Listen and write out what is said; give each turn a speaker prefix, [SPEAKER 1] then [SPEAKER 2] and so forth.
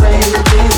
[SPEAKER 1] Baby. with.